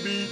baby。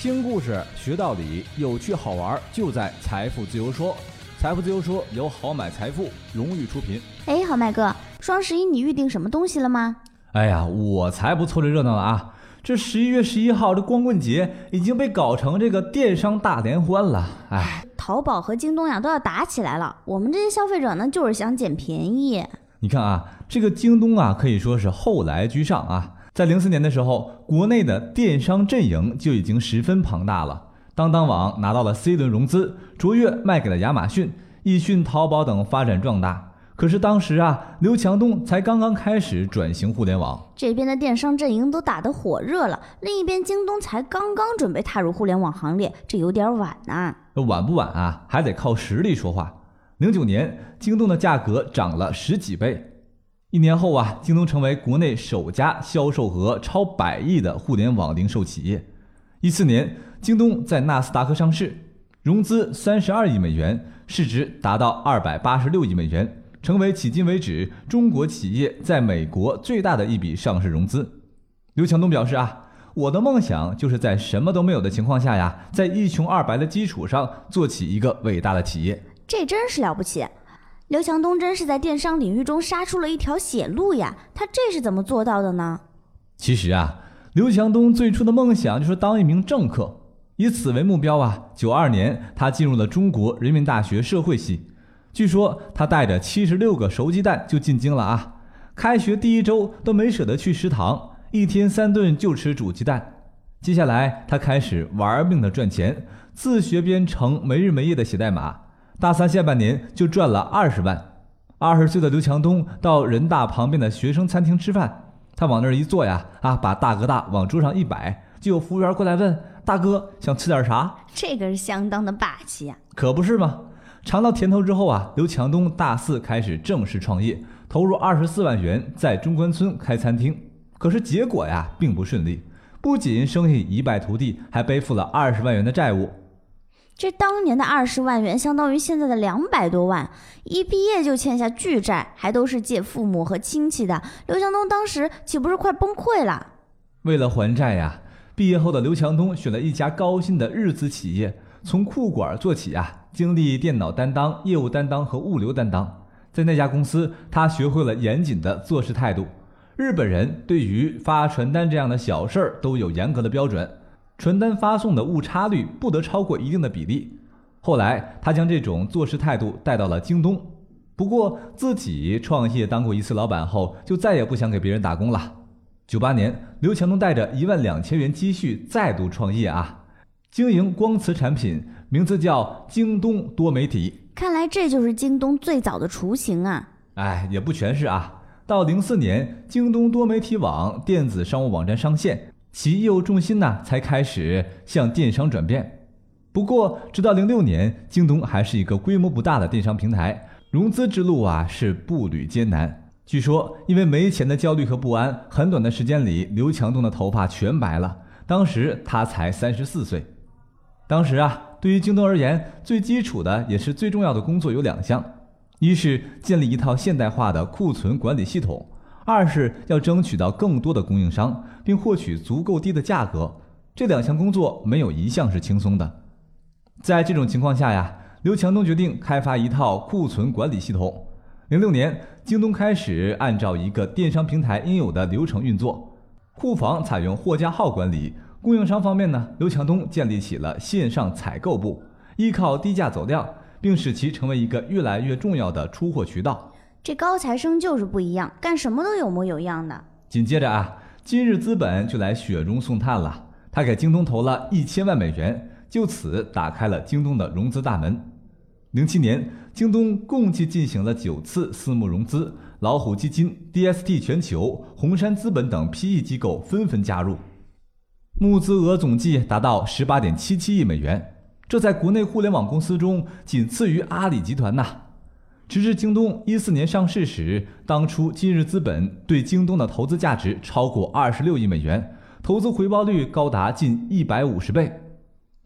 听故事学道理，有趣好玩就在财富自由说。财富自由说由好买财富荣誉出品。哎，好麦哥，双十一你预定什么东西了吗？哎呀，我才不凑这热闹了啊！这十一月十一号这光棍节已经被搞成这个电商大联欢了。哎，淘宝和京东呀都要打起来了，我们这些消费者呢就是想捡便宜。你看啊，这个京东啊可以说是后来居上啊。在零四年的时候，国内的电商阵营就已经十分庞大了。当当网拿到了 C 轮融资，卓越卖给了亚马逊，易迅、淘宝等发展壮大。可是当时啊，刘强东才刚刚开始转型互联网，这边的电商阵营都打得火热了，另一边京东才刚刚准备踏入互联网行列，这有点晚呐。晚不晚啊？还得靠实力说话。零九年，京东的价格涨了十几倍，一年后啊，京东成为国内首家销售额超百亿的互联网零售企业。一四年。京东在纳斯达克上市，融资三十二亿美元，市值达到二百八十六亿美元，成为迄今为止中国企业在美国最大的一笔上市融资。刘强东表示啊，我的梦想就是在什么都没有的情况下呀，在一穷二白的基础上做起一个伟大的企业。这真是了不起，刘强东真是在电商领域中杀出了一条血路呀！他这是怎么做到的呢？其实啊，刘强东最初的梦想就是当一名政客。以此为目标啊！九二年，他进入了中国人民大学社会系。据说他带着七十六个熟鸡蛋就进京了啊！开学第一周都没舍得去食堂，一天三顿就吃煮鸡蛋。接下来，他开始玩命的赚钱，自学编程，没日没夜的写代码。大三下半年就赚了二十万。二十岁的刘强东到人大旁边的学生餐厅吃饭，他往那儿一坐呀，啊，把大哥大往桌上一摆，就有服务员过来问。大哥想吃点啥？这个是相当的霸气呀！可不是吗？尝到甜头之后啊，刘强东大四开始正式创业，投入二十四万元在中关村开餐厅。可是结果呀，并不顺利，不仅生意一败涂地，还背负了二十万元的债务。这当年的二十万元相当于现在的两百多万，一毕业就欠下巨债，还都是借父母和亲戚的。刘强东当时岂不是快崩溃了？为了还债呀！毕业后的刘强东选了一家高薪的日资企业，从库管做起啊，经历电脑担当、业务担当和物流担当。在那家公司，他学会了严谨的做事态度。日本人对于发传单这样的小事儿都有严格的标准，传单发送的误差率不得超过一定的比例。后来，他将这种做事态度带到了京东。不过，自己创业当过一次老板后，就再也不想给别人打工了。九八年，刘强东带着一万两千元积蓄再度创业啊，经营光磁产品，名字叫京东多媒体。看来这就是京东最早的雏形啊！哎，也不全是啊。到零四年，京东多媒体网电子商务网站上线，其业务重心呢才开始向电商转变。不过，直到零六年，京东还是一个规模不大的电商平台，融资之路啊是步履艰难。据说，因为没钱的焦虑和不安，很短的时间里，刘强东的头发全白了。当时他才三十四岁。当时啊，对于京东而言，最基础的也是最重要的工作有两项：一是建立一套现代化的库存管理系统；二是要争取到更多的供应商，并获取足够低的价格。这两项工作没有一项是轻松的。在这种情况下呀，刘强东决定开发一套库存管理系统。零六年。京东开始按照一个电商平台应有的流程运作，库房采用货架号管理，供应商方面呢，刘强东建立起了线上采购部，依靠低价走量，并使其成为一个越来越重要的出货渠道。这高材生就是不一样，干什么都有模有样的。紧接着啊，今日资本就来雪中送炭了，他给京东投了一千万美元，就此打开了京东的融资大门。零七年。京东共计进行了九次私募融资，老虎基金、DST 全球、红杉资本等 PE 机构纷纷加入，募资额总计达到十八点七七亿美元，这在国内互联网公司中仅次于阿里集团呐。直至京东一四年上市时，当初今日资本对京东的投资价值超过二十六亿美元，投资回报率高达近一百五十倍。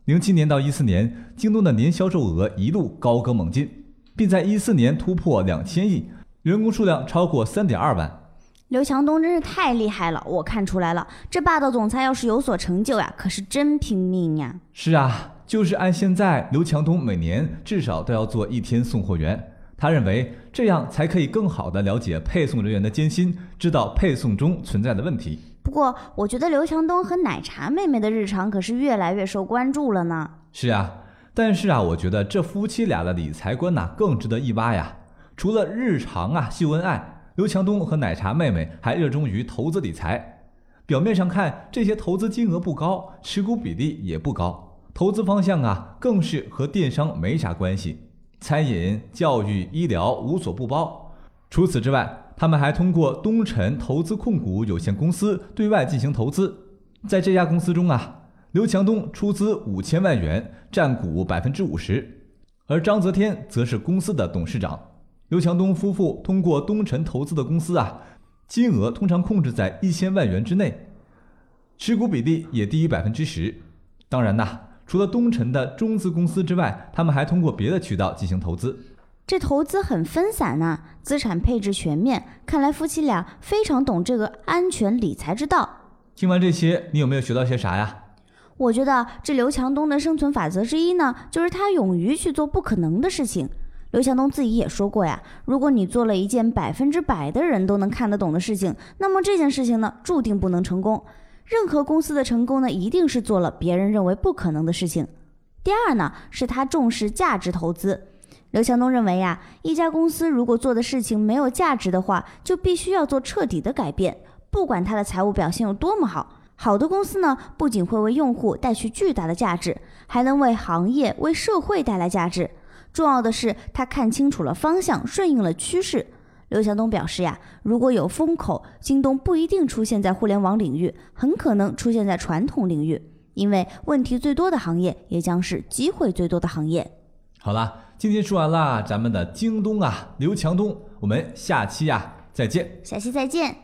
零七年到一四年，京东的年销售额一路高歌猛进。并在一四年突破两千亿，员工数量超过三点二万。刘强东真是太厉害了，我看出来了，这霸道总裁要是有所成就呀，可是真拼命呀。是啊，就是按现在，刘强东每年至少都要做一天送货员。他认为这样才可以更好地了解配送人员的艰辛，知道配送中存在的问题。不过，我觉得刘强东和奶茶妹妹的日常可是越来越受关注了呢。是啊，但是啊，我觉得这夫妻俩的理财观呐更值得一挖呀。除了日常啊秀恩爱，刘强东和奶茶妹妹还热衷于投资理财。表面上看，这些投资金额不高，持股比例也不高，投资方向啊更是和电商没啥关系。餐饮、教育、医疗无所不包。除此之外，他们还通过东辰投资控股有限公司对外进行投资。在这家公司中啊，刘强东出资五千万元，占股百分之五十，而章泽天则是公司的董事长。刘强东夫妇通过东辰投资的公司啊，金额通常控制在一千万元之内，持股比例也低于百分之十。当然呐。除了东辰的中资公司之外，他们还通过别的渠道进行投资。这投资很分散呐，资产配置全面。看来夫妻俩非常懂这个安全理财之道。听完这些，你有没有学到些啥呀？我觉得这刘强东的生存法则之一呢，就是他勇于去做不可能的事情。刘强东自己也说过呀，如果你做了一件百分之百的人都能看得懂的事情，那么这件事情呢，注定不能成功。任何公司的成功呢，一定是做了别人认为不可能的事情。第二呢，是他重视价值投资。刘强东认为呀，一家公司如果做的事情没有价值的话，就必须要做彻底的改变。不管它的财务表现有多么好，好的公司呢，不仅会为用户带去巨大的价值，还能为行业、为社会带来价值。重要的是，他看清楚了方向，顺应了趋势。刘强东表示呀，如果有风口，京东不一定出现在互联网领域，很可能出现在传统领域，因为问题最多的行业，也将是机会最多的行业。好了，今天说完了咱们的京东啊，刘强东，我们下期呀再见，下期再见。